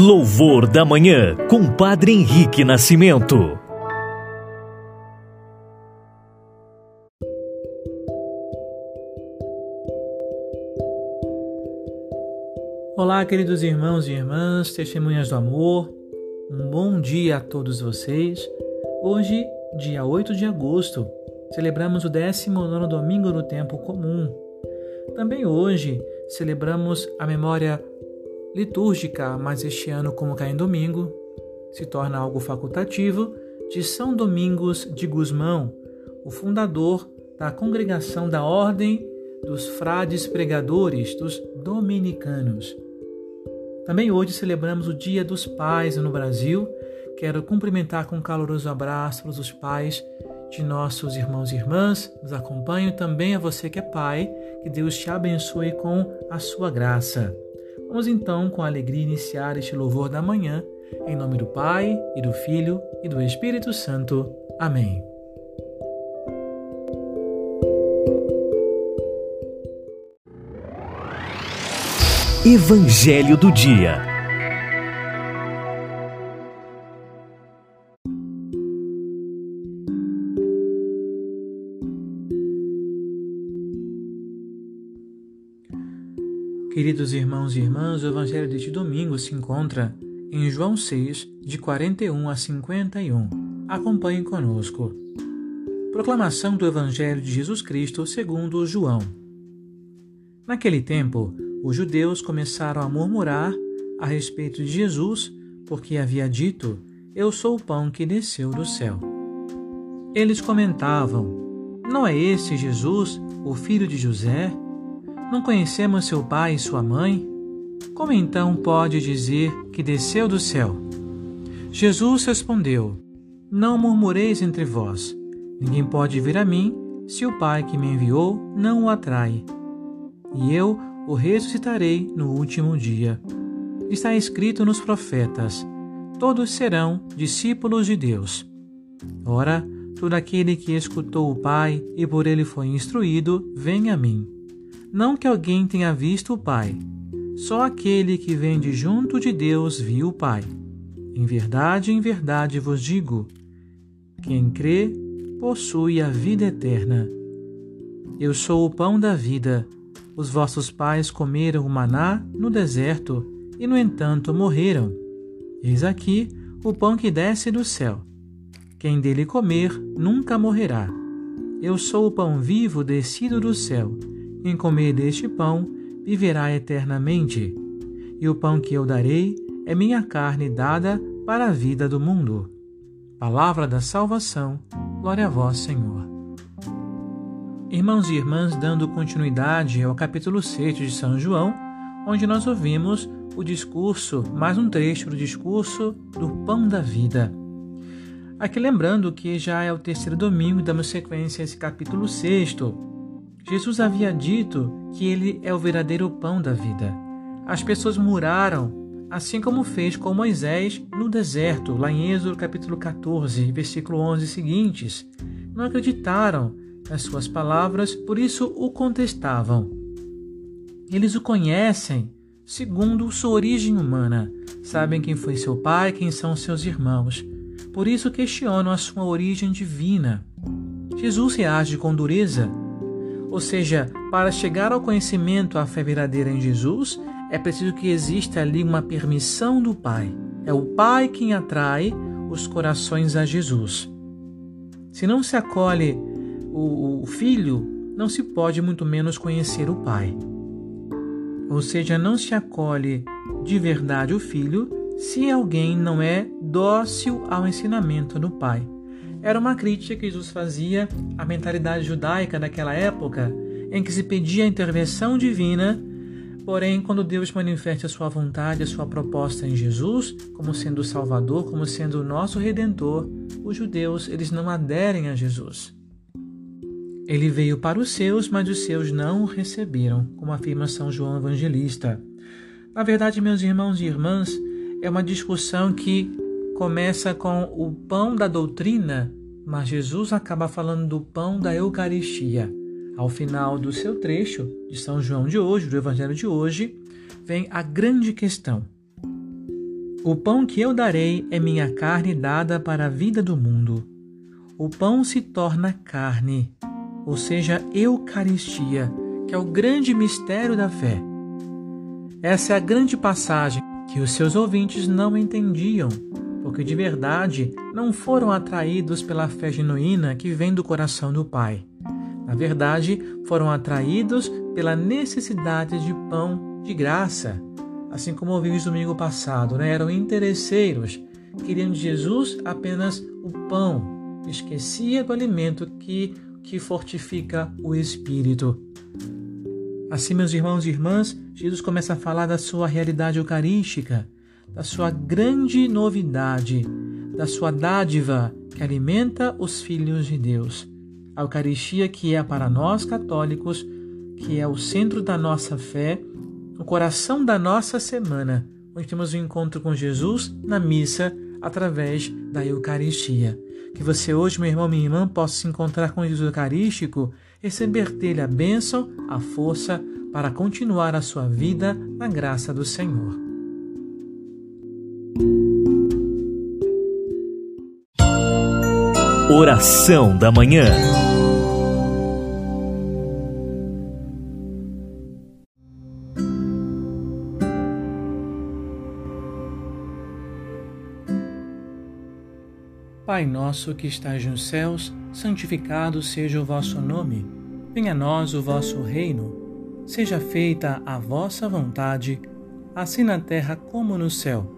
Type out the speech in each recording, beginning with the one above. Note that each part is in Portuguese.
Louvor da Manhã, com Padre Henrique Nascimento. Olá, queridos irmãos e irmãs, testemunhas do amor, um bom dia a todos vocês. Hoje, dia 8 de agosto, celebramos o 19 domingo do tempo comum. Também hoje celebramos a memória litúrgica, mas este ano, como cai em domingo, se torna algo facultativo, de São Domingos de Gusmão, o fundador da congregação da Ordem dos Frades Pregadores dos Dominicanos. Também hoje celebramos o Dia dos Pais no Brasil. Quero cumprimentar com um caloroso abraço para os pais de nossos irmãos e irmãs. Nos acompanho também a você que é pai. Que Deus te abençoe com a sua graça. Vamos então, com alegria, iniciar este louvor da manhã, em nome do Pai, e do Filho, e do Espírito Santo. Amém. Evangelho do Dia Queridos irmãos e irmãs, o Evangelho deste domingo se encontra em João 6, de 41 a 51. Acompanhem conosco. Proclamação do Evangelho de Jesus Cristo segundo João. Naquele tempo, os judeus começaram a murmurar a respeito de Jesus, porque havia dito: Eu sou o pão que desceu do céu. Eles comentavam: Não é esse Jesus, o filho de José? Não conhecemos seu pai e sua mãe? Como então pode dizer que desceu do céu? Jesus respondeu: Não murmureis entre vós. Ninguém pode vir a mim se o Pai que me enviou não o atrai. E eu o ressuscitarei no último dia. Está escrito nos profetas: Todos serão discípulos de Deus. Ora, todo aquele que escutou o Pai e por ele foi instruído, vem a mim. Não que alguém tenha visto o Pai, só aquele que vem de junto de Deus viu o Pai. Em verdade, em verdade vos digo: quem crê possui a vida eterna. Eu sou o pão da vida. Os vossos pais comeram o maná no deserto e, no entanto, morreram. Eis aqui o pão que desce do céu. Quem dele comer nunca morrerá. Eu sou o pão vivo descido do céu. Quem comer deste pão viverá eternamente. E o pão que eu darei é minha carne dada para a vida do mundo. Palavra da salvação, glória a vós, Senhor. Irmãos e irmãs, dando continuidade ao capítulo 6 de São João, onde nós ouvimos o discurso, mais um trecho do discurso do pão da vida. Aqui lembrando que já é o terceiro domingo, damos sequência a esse capítulo 6, Jesus havia dito que ele é o verdadeiro pão da vida. As pessoas muraram, assim como fez com Moisés no deserto, lá em Êxodo capítulo 14, versículo 11 seguintes. Não acreditaram nas suas palavras, por isso o contestavam. Eles o conhecem segundo sua origem humana, sabem quem foi seu pai, quem são seus irmãos. Por isso questionam a sua origem divina. Jesus reage com dureza ou seja, para chegar ao conhecimento, à fé verdadeira em Jesus, é preciso que exista ali uma permissão do Pai. É o Pai quem atrai os corações a Jesus. Se não se acolhe o, o Filho, não se pode muito menos conhecer o Pai. Ou seja, não se acolhe de verdade o Filho se alguém não é dócil ao ensinamento do Pai era uma crítica que Jesus fazia à mentalidade judaica daquela época, em que se pedia a intervenção divina, porém, quando Deus manifesta a sua vontade, a sua proposta em Jesus, como sendo o Salvador, como sendo o nosso Redentor, os judeus eles não aderem a Jesus. Ele veio para os seus, mas os seus não o receberam, como afirma São João Evangelista. Na verdade, meus irmãos e irmãs, é uma discussão que começa com o pão da doutrina, mas Jesus acaba falando do pão da Eucaristia. Ao final do seu trecho de São João de hoje, do Evangelho de hoje, vem a grande questão. O pão que eu darei é minha carne dada para a vida do mundo. O pão se torna carne, ou seja, Eucaristia, que é o grande mistério da fé. Essa é a grande passagem que os seus ouvintes não entendiam, porque de verdade não foram atraídos pela fé genuína que vem do coração do Pai. Na verdade, foram atraídos pela necessidade de pão de graça, assim como ouvimos domingo passado, né? eram interesseiros, queriam de Jesus apenas o pão, esquecia do alimento que, que fortifica o espírito. Assim, meus irmãos e irmãs, Jesus começa a falar da sua realidade eucarística, da sua grande novidade, da sua dádiva que alimenta os filhos de Deus. A Eucaristia que é para nós católicos, que é o centro da nossa fé, o coração da nossa semana, onde temos o um encontro com Jesus na missa através da Eucaristia. Que você hoje, meu irmão, minha irmã, possa se encontrar com Jesus Eucarístico receber dele a bênção, a força para continuar a sua vida na graça do Senhor. Oração da Manhã Pai nosso que estás nos céus, santificado seja o vosso nome. Venha a nós o vosso reino. Seja feita a vossa vontade, assim na terra como no céu.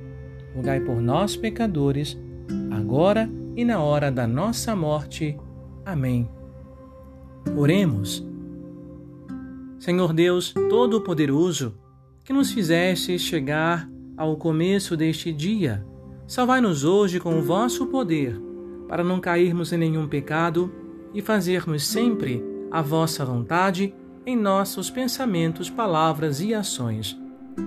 rogai por nós, pecadores, agora e na hora da nossa morte. Amém. Oremos. Senhor Deus Todo-Poderoso, que nos fizeste chegar ao começo deste dia, Salvai-nos hoje com o vosso poder, para não cairmos em nenhum pecado e fazermos sempre a vossa vontade em nossos pensamentos, palavras e ações.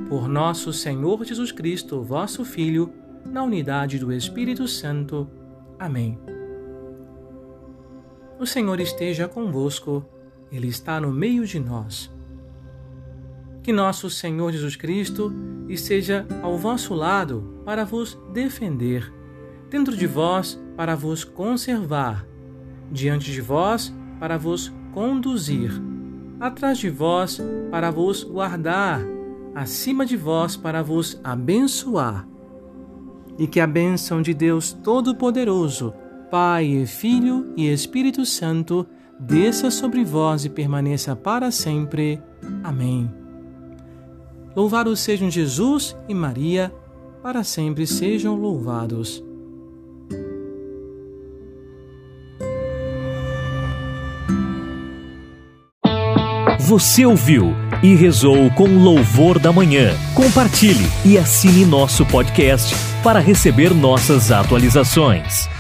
Por nosso Senhor Jesus Cristo, vosso Filho, na unidade do Espírito Santo. Amém. O Senhor esteja convosco, Ele está no meio de nós. Que nosso Senhor Jesus Cristo esteja ao vosso lado para vos defender, dentro de vós para vos conservar, diante de vós para vos conduzir, atrás de vós para vos guardar, acima de vós para vos abençoar. E que a bênção de Deus Todo-Poderoso, Pai, Filho e Espírito Santo, desça sobre vós e permaneça para sempre. Amém. Louvados sejam Jesus e Maria, para sempre sejam louvados. Você ouviu e rezou com louvor da manhã. Compartilhe e assine nosso podcast para receber nossas atualizações.